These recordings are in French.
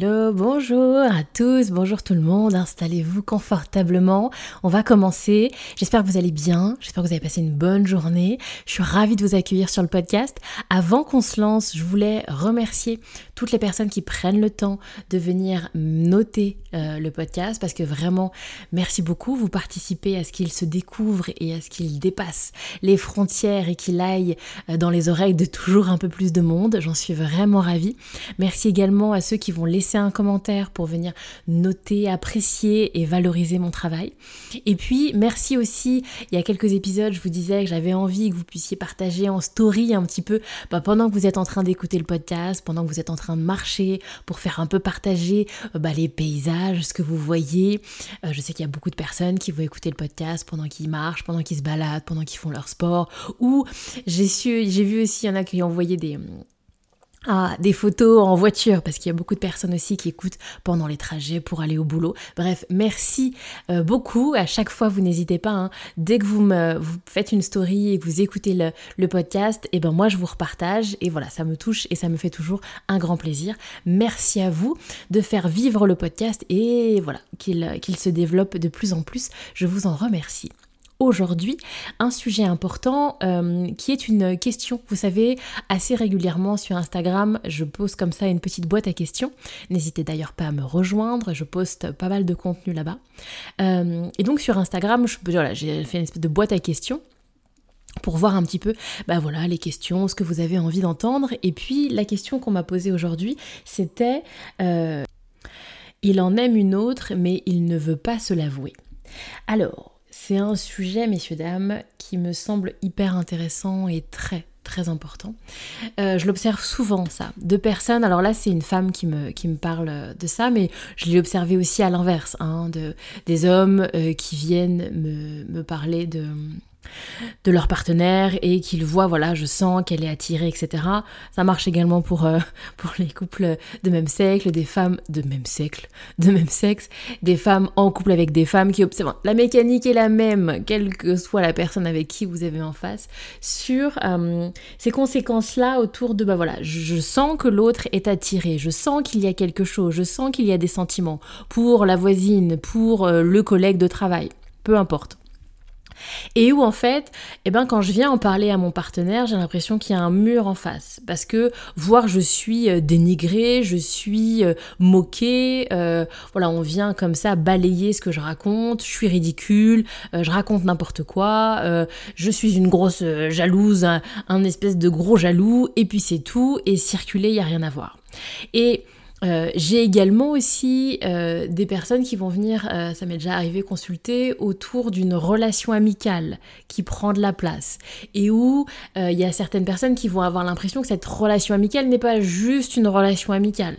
Bonjour à tous, bonjour tout le monde, installez-vous confortablement. On va commencer. J'espère que vous allez bien, j'espère que vous avez passé une bonne journée. Je suis ravie de vous accueillir sur le podcast. Avant qu'on se lance, je voulais remercier toutes les personnes qui prennent le temps de venir noter euh, le podcast parce que vraiment, merci beaucoup. Vous participez à ce qu'il se découvre et à ce qu'il dépasse les frontières et qu'il aille euh, dans les oreilles de toujours un peu plus de monde. J'en suis vraiment ravie. Merci également à ceux qui vont laisser un commentaire pour venir noter, apprécier et valoriser mon travail. Et puis, merci aussi, il y a quelques épisodes, je vous disais que j'avais envie que vous puissiez partager en story un petit peu bah, pendant que vous êtes en train d'écouter le podcast, pendant que vous êtes en train de marcher, pour faire un peu partager euh, bah, les paysages, ce que vous voyez. Euh, je sais qu'il y a beaucoup de personnes qui vont écouter le podcast pendant qu'ils marchent, pendant qu'ils se baladent, pendant qu'ils font leur sport. Ou j'ai j'ai vu aussi, il y en a qui ont envoyé des, ah, des photos en voiture, parce qu'il y a beaucoup de personnes aussi qui écoutent pendant les trajets pour aller au boulot. Bref, merci euh, beaucoup. À chaque fois, vous n'hésitez pas. Hein. dès que vous me faites une story et que vous écoutez le, podcast, et eh ben moi je vous repartage. Et voilà, ça me touche et ça me fait toujours un grand plaisir. Merci à vous de faire vivre le podcast et voilà qu'il se développe de plus en plus. Je vous en remercie aujourd'hui un sujet important euh, qui est une question. Vous savez, assez régulièrement sur Instagram, je pose comme ça une petite boîte à questions. N'hésitez d'ailleurs pas à me rejoindre, je poste pas mal de contenu là-bas. Euh, et donc sur Instagram, j'ai fait une espèce de boîte à questions pour voir un petit peu, bah voilà, les questions, ce que vous avez envie d'entendre. Et puis la question qu'on m'a posée aujourd'hui, c'était euh, il en aime une autre, mais il ne veut pas se l'avouer. Alors, c'est un sujet, messieurs, dames, qui me semble hyper intéressant et très, très important. Euh, je l'observe souvent, ça. De personnes, alors là, c'est une femme qui me, qui me parle de ça, mais je l'ai observé aussi à l'inverse, hein, de, des hommes euh, qui viennent me, me parler de de leur partenaire et qu'ils voient, voilà, je sens qu'elle est attirée, etc. Ça marche également pour, euh, pour les couples de même sexe, des femmes de même sexe, de même sexe, des femmes en couple avec des femmes qui observent. La mécanique est la même, quelle que soit la personne avec qui vous avez en face, sur euh, ces conséquences-là autour de, bah voilà, je, sens que l'autre est attiré, je sens qu'il y a quelque chose, je sens qu'il y a des sentiments pour la voisine, pour euh, le collègue de travail, peu importe. Et où en fait, eh ben, quand je viens en parler à mon partenaire, j'ai l'impression qu'il y a un mur en face. Parce que voir je suis euh, dénigrée, je suis euh, moquée, euh, voilà, on vient comme ça balayer ce que je raconte, je suis ridicule, je raconte n'importe quoi, je suis une grosse jalouse, un, espèce de gros jaloux, et puis c'est tout, et circuler, il n'y a rien à voir. Euh, j'ai également aussi euh, des personnes qui vont venir, euh, ça m'est déjà arrivé, consulter autour d'une relation amicale qui prend de la place et où il y a certaines personnes qui vont avoir l'impression que cette relation amicale n'est pas juste une relation amicale.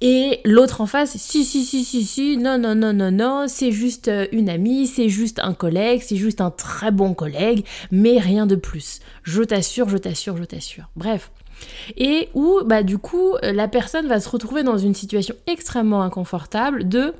Et l'autre en face, si, si, si, si, si, non, non, non, non, non, c'est juste une amie, c'est juste un collègue, c'est juste un très bon collègue, mais rien de plus. Je t'assure, je t'assure, je t'assure. Bref et où bah du coup la personne va se retrouver dans une situation extrêmement inconfortable de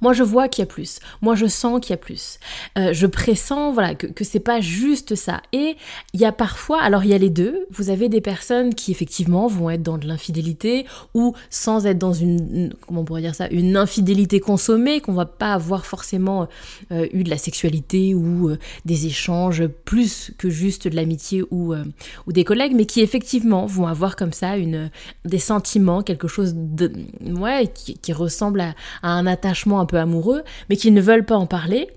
moi, je vois qu'il y a plus. Moi, je sens qu'il y a plus. Euh, je pressens, voilà, que, que c'est pas juste ça. Et il y a parfois, alors il y a les deux. Vous avez des personnes qui effectivement vont être dans de l'infidélité ou sans être dans une, comment on pourrait dire ça, une infidélité consommée, qu'on va pas avoir forcément euh, eu de la sexualité ou euh, des échanges plus que juste de l'amitié ou, ou des collègues, mais qui effectivement vont avoir comme ça une, des sentiments, quelque chose de, ouais, qui, ressemble à un attachement attachement un peu amoureux, mais qui ne veulent pas en parler.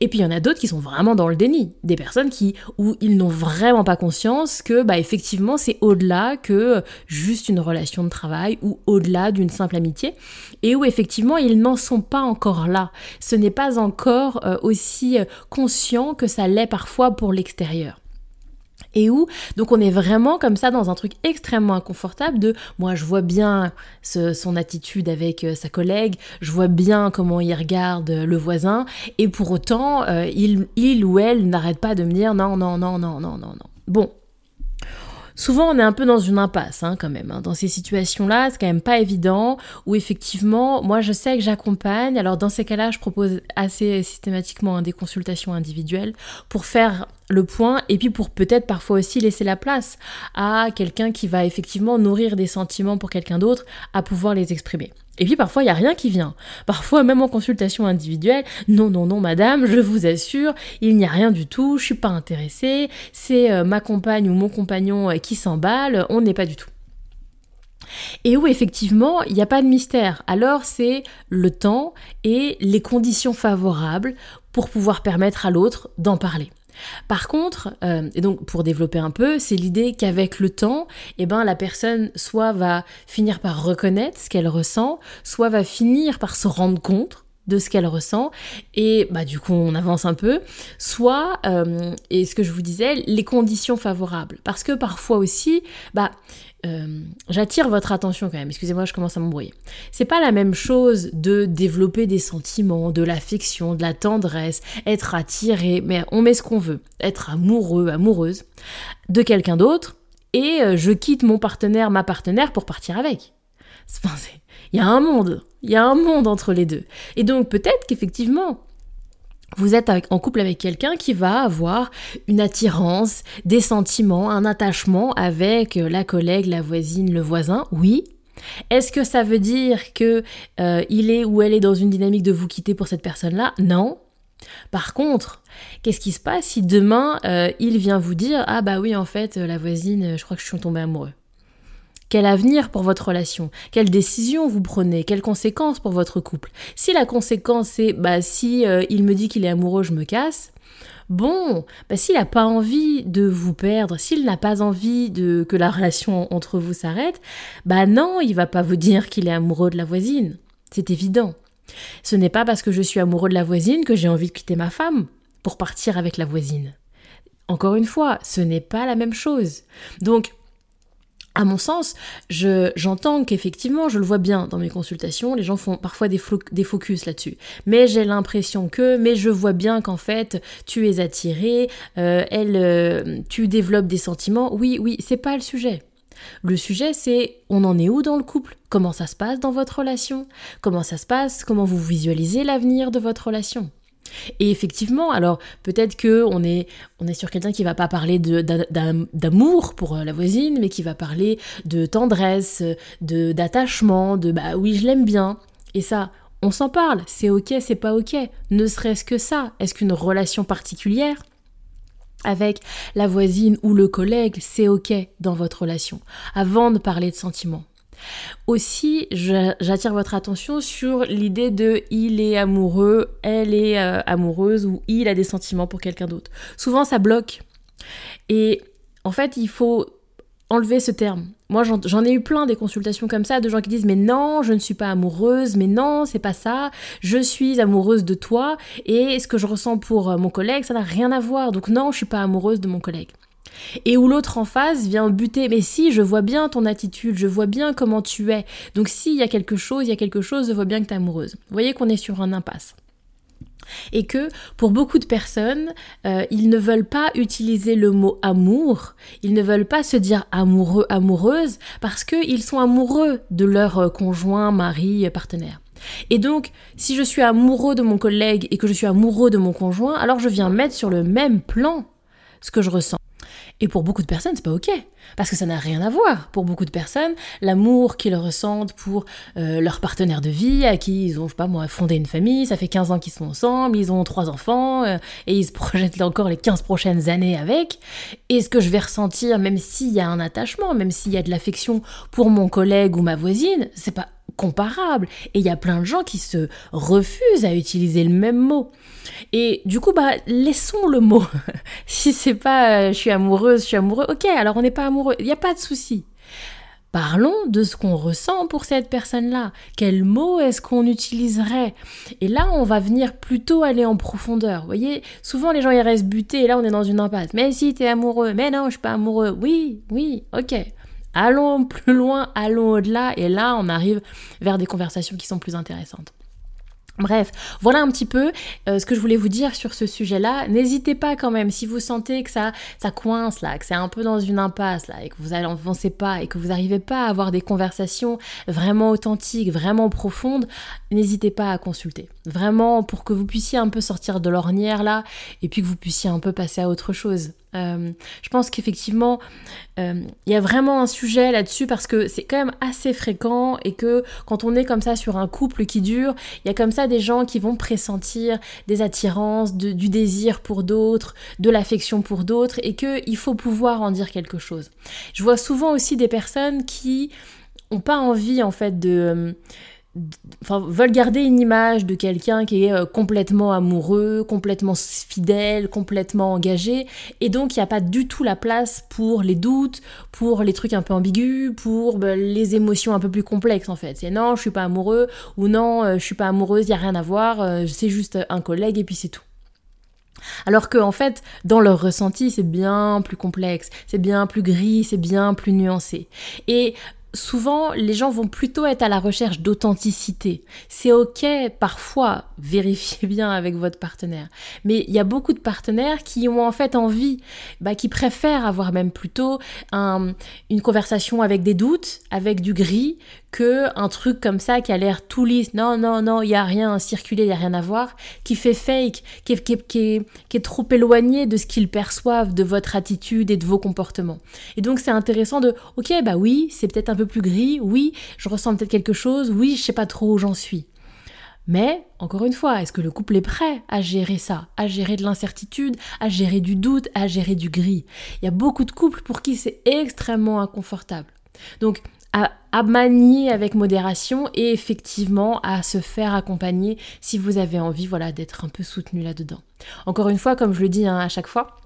Et puis il y en a d'autres qui sont vraiment dans le déni, des personnes qui où ils n'ont vraiment pas conscience que bah effectivement c'est au-delà que juste une relation de travail ou au-delà d'une simple amitié et où effectivement ils n'en sont pas encore là. Ce n'est pas encore euh, aussi conscient que ça l'est parfois pour l'extérieur et où donc on est vraiment comme ça dans un truc extrêmement inconfortable de moi je vois bien son attitude avec euh, sa collègue, je vois bien comment il regarde le voisin et pour autant euh, il, il ou elle n'arrête pas de me dire non non non non non non non. Bon, Souvent, on est un peu dans une impasse hein, quand même. Hein. Dans ces situations-là, c'est quand même pas évident. Où effectivement, moi, je sais que j'accompagne. Alors dans ces cas-là, je propose assez systématiquement hein, des consultations individuelles pour faire le point et puis pour peut-être parfois aussi laisser la place à quelqu'un qui va effectivement nourrir des sentiments pour quelqu'un d'autre à pouvoir les exprimer. Et puis parfois, il n'y a rien qui vient. Parfois, même en consultation individuelle, non, non, non, madame, je vous assure, il n'y a rien du tout, je suis pas intéressée, c'est euh, ma compagne ou mon compagnon euh, qui s'emballe, on n'est pas du tout. Et où effectivement, il n'y a pas de mystère. Alors c'est le temps et les conditions favorables pour pouvoir permettre à l'autre d'en parler. Par contre, euh, et donc pour développer un peu, c'est l'idée qu'avec le temps, eh ben, la personne soit va finir par reconnaître ce qu'elle ressent, soit va finir par se rendre compte de ce qu'elle ressent. Et bah du coup on avance un peu. Soit euh, et ce que je vous disais les conditions favorables. Parce que parfois aussi bah euh, j'attire votre attention quand même, excusez-moi, je commence à m'embrouiller. C'est pas la même chose de développer des sentiments, de l'affection, de la tendresse, être attiré, mais on met ce qu'on veut, être amoureux, amoureuse de quelqu'un d'autre, et euh, je quitte mon partenaire, ma partenaire pour partir avec. Il y a un monde, il y a un monde entre les deux. Et donc peut-être qu'effectivement, vous êtes en couple avec quelqu'un qui va avoir une attirance, des sentiments, un attachement avec euh, la collègue, la voisine, le voisin, oui. Est-ce que ça veut dire que euh, il est ou elle est dans une dynamique de vous quitter pour cette personne-là? Non. Par contre, qu'est-ce qui se passe si demain euh, il vient vous dire ah bah oui en fait la voisine, je crois que je suis tombée amoureux. Quel avenir pour votre relation? Quelles décisions vous prenez? Quelles conséquences pour votre couple? Si la conséquence c'est bah si euh, il me dit qu'il est amoureux, je me casse. Bon, bah s'il n'a pas envie de vous perdre, s'il n'a pas envie de que la relation entre vous s'arrête, bah non, il va pas vous dire qu'il est amoureux de la voisine. C'est évident. Ce n'est pas parce que je suis amoureux de la voisine que j'ai envie de quitter ma femme pour partir avec la voisine. Encore une fois, ce n'est pas la même chose. Donc, à mon sens, j'entends qu'effectivement, je le vois bien dans mes consultations, les gens font parfois des, focus là-dessus. Mais j'ai l'impression que, mais je vois bien qu'en fait, tu es attiré, euh, elle, euh, tu développes des sentiments. Oui, oui, c'est pas le sujet. Le sujet, c'est on en est où dans le couple? Comment ça se passe dans votre relation? Comment ça se passe? Comment vous visualisez l'avenir de votre relation? Et effectivement, alors peut-être que on est, on est sur quelqu'un qui va pas parler d'amour pour euh, la voisine, mais qui va parler de tendresse, de d'attachement, de bah oui je l'aime bien. Et ça, on s'en parle, c'est ok, c'est pas ok. Ne serait-ce que ça. Est-ce qu'une relation particulière avec la voisine ou le collègue, c'est ok dans votre relation, avant de parler de sentiments. Aussi, j'attire votre attention sur l'idée de il est amoureux, elle est euh, amoureuse ou il a des sentiments pour quelqu'un d'autre. Souvent, ça bloque. Et en fait, il faut enlever ce terme. Moi, j'en ai eu plein des consultations comme ça de gens qui disent mais non, je ne suis pas amoureuse, mais non, c'est pas ça. Je suis amoureuse de toi et ce que je ressens pour euh, mon collègue, ça n'a rien à voir. Donc non, je suis pas amoureuse de mon collègue. Et où l'autre en face vient buter, mais si, je vois bien ton attitude, je vois bien comment tu es. Donc s'il y a quelque chose, il y a quelque chose, je vois bien que tu es amoureuse. Vous voyez qu'on est sur un impasse. Et que pour beaucoup de personnes, euh, ils ne veulent pas utiliser le mot amour, ils ne veulent pas se dire amoureux, amoureuse, parce qu'ils sont amoureux de leur euh, conjoint, mari, partenaire. Et donc, si je suis amoureux de mon collègue et que je suis amoureux de mon conjoint, alors je viens mettre sur le même plan ce que je ressens. Et pour beaucoup de personnes, c'est pas ok. Parce que ça n'a rien à voir. Pour beaucoup de personnes, l'amour qu'ils ressentent pour euh, leur partenaire de vie, à qui ils ont, pas moi, fondé une famille, ça fait 15 ans qu'ils sont ensemble, ils ont trois enfants, euh, et ils se projettent encore les 15 prochaines années avec. Et ce que je vais ressentir, même s'il y a un attachement, même s'il y a de l'affection pour mon collègue ou ma voisine, c'est pas comparable. Et il y a plein de gens qui se refusent à utiliser le même mot. Et du coup, bah, laissons le mot. si c'est pas euh, je suis amoureuse, je suis amoureux, ok, alors on n'est pas amoureux, il n'y a pas de souci. Parlons de ce qu'on ressent pour cette personne-là. Quel mot est-ce qu'on utiliserait? Et là, on va venir plutôt aller en profondeur. Vous voyez, souvent les gens ils restent butés et là on est dans une impasse. Mais si t'es amoureux, mais non, je suis pas amoureux. Oui, oui, ok. Allons plus loin, allons au-delà et là on arrive vers des conversations qui sont plus intéressantes. Bref, voilà un petit peu euh, ce que je voulais vous dire sur ce sujet-là. N'hésitez pas quand même, si vous sentez que ça, ça coince là, que c'est un peu dans une impasse là, et que vous n'avancez pas, et que vous n'arrivez pas à avoir des conversations vraiment authentiques, vraiment profondes, n'hésitez pas à consulter. Vraiment pour que vous puissiez un peu sortir de l'ornière là, et puis que vous puissiez un peu passer à autre chose. Euh, je pense qu'effectivement, euh, il y a vraiment un sujet là-dessus parce que c'est quand même assez fréquent et que quand on est comme ça sur un couple qui dure, il y a comme ça des gens qui vont pressentir des attirances, du désir pour d'autres, de l'affection pour d'autres et qu'il faut pouvoir en dire quelque chose. Je vois souvent aussi des personnes qui n'ont pas envie en fait de enfin, veulent garder une image de quelqu'un qui est euh, complètement amoureux, complètement fidèle, complètement engagé, et donc il n'y a pas du tout la place pour les doutes, pour les trucs un peu ambigus, pour bah, les émotions un peu plus complexes en fait. C'est non, je suis pas amoureux, ou non, euh, je suis pas amoureuse, il n'y a rien à voir, euh, c'est juste un collègue et puis c'est tout. Alors que en fait, dans leur ressenti, c'est bien plus complexe, c'est bien plus gris, c'est bien plus nuancé. Et souvent, les gens vont plutôt être à la recherche d'authenticité. C'est ok, parfois, vérifiez bien avec votre partenaire. Mais il y a beaucoup de partenaires qui ont en fait envie, bah, qui préfèrent avoir même plutôt une conversation avec des doutes, avec du gris, un truc comme ça qui a l'air tout lisse. Non, non, non, il y a rien à circuler, il y a rien à voir, qui fait fake, qui est, qui qui est trop éloigné de ce qu'ils perçoivent de votre attitude et de vos comportements. Et donc c'est intéressant de, ok, bah oui, c'est peut-être un peu plus gris, oui, je ressens peut-être quelque chose, oui, je sais pas trop où j'en suis. Mais, encore une fois, est-ce que le couple est prêt à gérer ça, à gérer de l'incertitude, à gérer du doute, à gérer du gris? Il y a beaucoup de couples pour qui c'est extrêmement inconfortable. Donc, à, manier avec modération et effectivement à se faire accompagner si vous avez envie voilà, d'être un peu soutenu là-dedans. Encore une fois, comme je le dis hein, à chaque fois,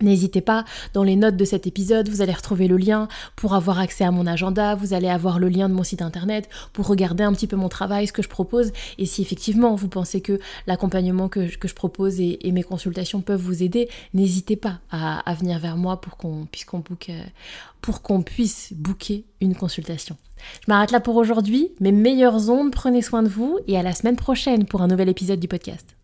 N'hésitez pas, dans les notes de cet épisode, vous allez retrouver le lien pour avoir accès à mon agenda, vous allez avoir le lien de mon site internet pour regarder un petit peu mon travail, ce que je propose. Et si effectivement vous pensez que l'accompagnement que, je propose et, mes consultations peuvent vous aider, n'hésitez pas à, venir vers moi pour qu'on puisse, euh, pour qu'on puisse booker une consultation. Je m'arrête là pour aujourd'hui. Mes meilleures ondes, prenez soin de vous et à la semaine prochaine pour un nouvel épisode du podcast.